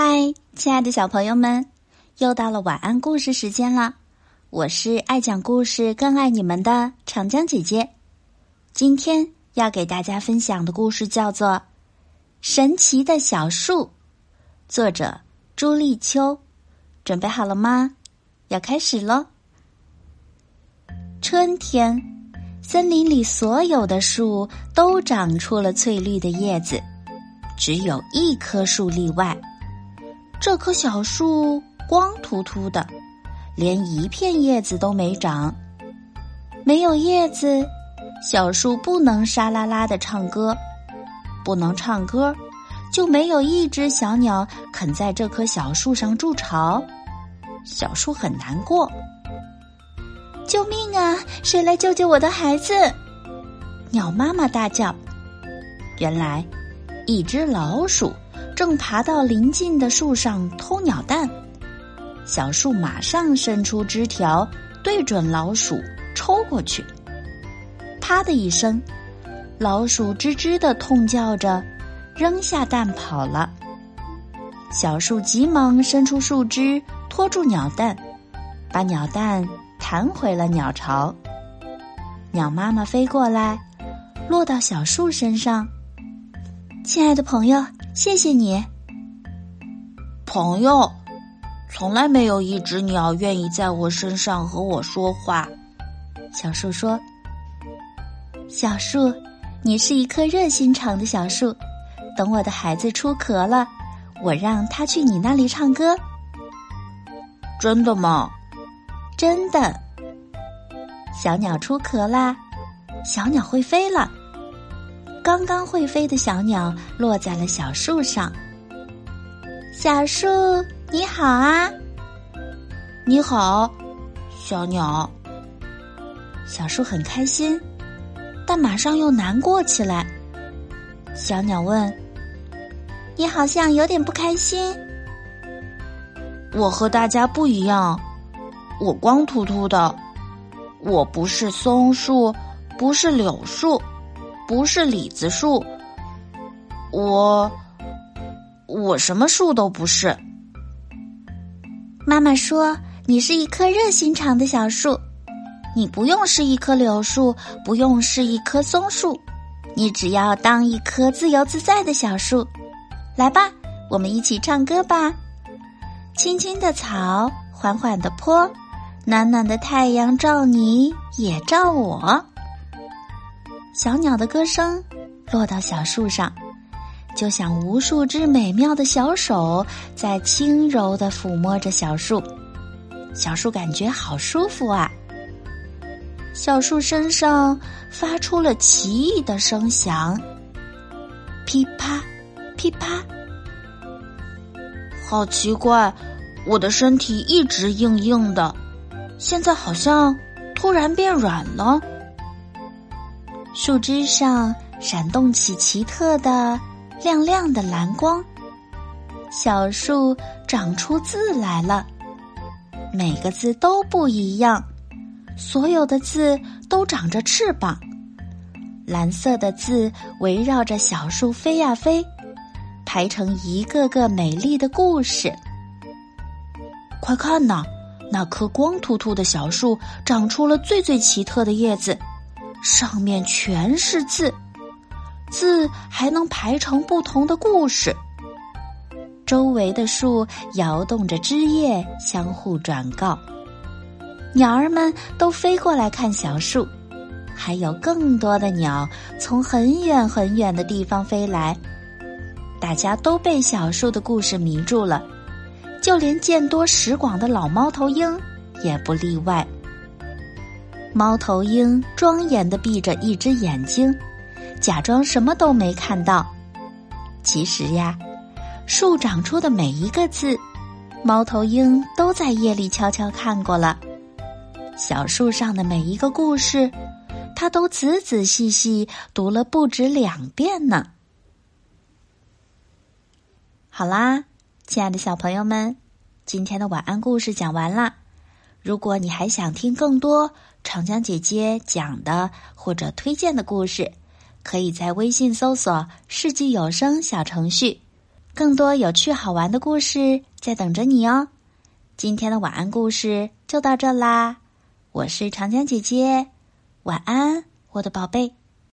嗨，亲爱的小朋友们，又到了晚安故事时间了。我是爱讲故事、更爱你们的长江姐姐。今天要给大家分享的故事叫做《神奇的小树》，作者朱立秋。准备好了吗？要开始喽！春天，森林里所有的树都长出了翠绿的叶子，只有一棵树例外。这棵小树光秃秃的，连一片叶子都没长。没有叶子，小树不能沙啦啦的唱歌，不能唱歌，就没有一只小鸟肯在这棵小树上筑巢。小树很难过。救命啊！谁来救救我的孩子？鸟妈妈大叫。原来，一只老鼠。正爬到临近的树上偷鸟蛋，小树马上伸出枝条，对准老鼠抽过去。啪的一声，老鼠吱吱的痛叫着，扔下蛋跑了。小树急忙伸出树枝拖住鸟蛋，把鸟蛋弹回了鸟巢。鸟妈妈飞过来，落到小树身上。亲爱的朋友。谢谢你，朋友。从来没有一只鸟愿意在我身上和我说话。小树说：“小树，你是一棵热心肠的小树。等我的孩子出壳了，我让他去你那里唱歌。”真的吗？真的。小鸟出壳啦，小鸟会飞了。刚刚会飞的小鸟落在了小树上。小树你好啊，你好，小鸟。小树很开心，但马上又难过起来。小鸟问：“你好像有点不开心。”我和大家不一样，我光秃秃的，我不是松树，不是柳树。不是李子树，我我什么树都不是。妈妈说你是一棵热心肠的小树，你不用是一棵柳树，不用是一棵松树，你只要当一棵自由自在的小树。来吧，我们一起唱歌吧。青青的草，缓缓的坡，暖暖的太阳照你，也照我。小鸟的歌声落到小树上，就像无数只美妙的小手在轻柔的抚摸着小树。小树感觉好舒服啊！小树身上发出了奇异的声响，噼啪，噼啪。好奇怪，我的身体一直硬硬的，现在好像突然变软了。树枝上闪动起奇特的、亮亮的蓝光。小树长出字来了，每个字都不一样。所有的字都长着翅膀，蓝色的字围绕着小树飞呀飞，排成一个个美丽的故事。快看呐，那棵光秃秃的小树长出了最最奇特的叶子。上面全是字，字还能排成不同的故事。周围的树摇动着枝叶，相互转告。鸟儿们都飞过来看小树，还有更多的鸟从很远很远的地方飞来。大家都被小树的故事迷住了，就连见多识广的老猫头鹰也不例外。猫头鹰庄严的闭着一只眼睛，假装什么都没看到。其实呀，树长出的每一个字，猫头鹰都在夜里悄悄看过了。小树上的每一个故事，它都仔仔细细读了不止两遍呢。好啦，亲爱的小朋友们，今天的晚安故事讲完啦。如果你还想听更多长江姐姐讲的或者推荐的故事，可以在微信搜索“世纪有声”小程序，更多有趣好玩的故事在等着你哦。今天的晚安故事就到这啦，我是长江姐姐，晚安，我的宝贝。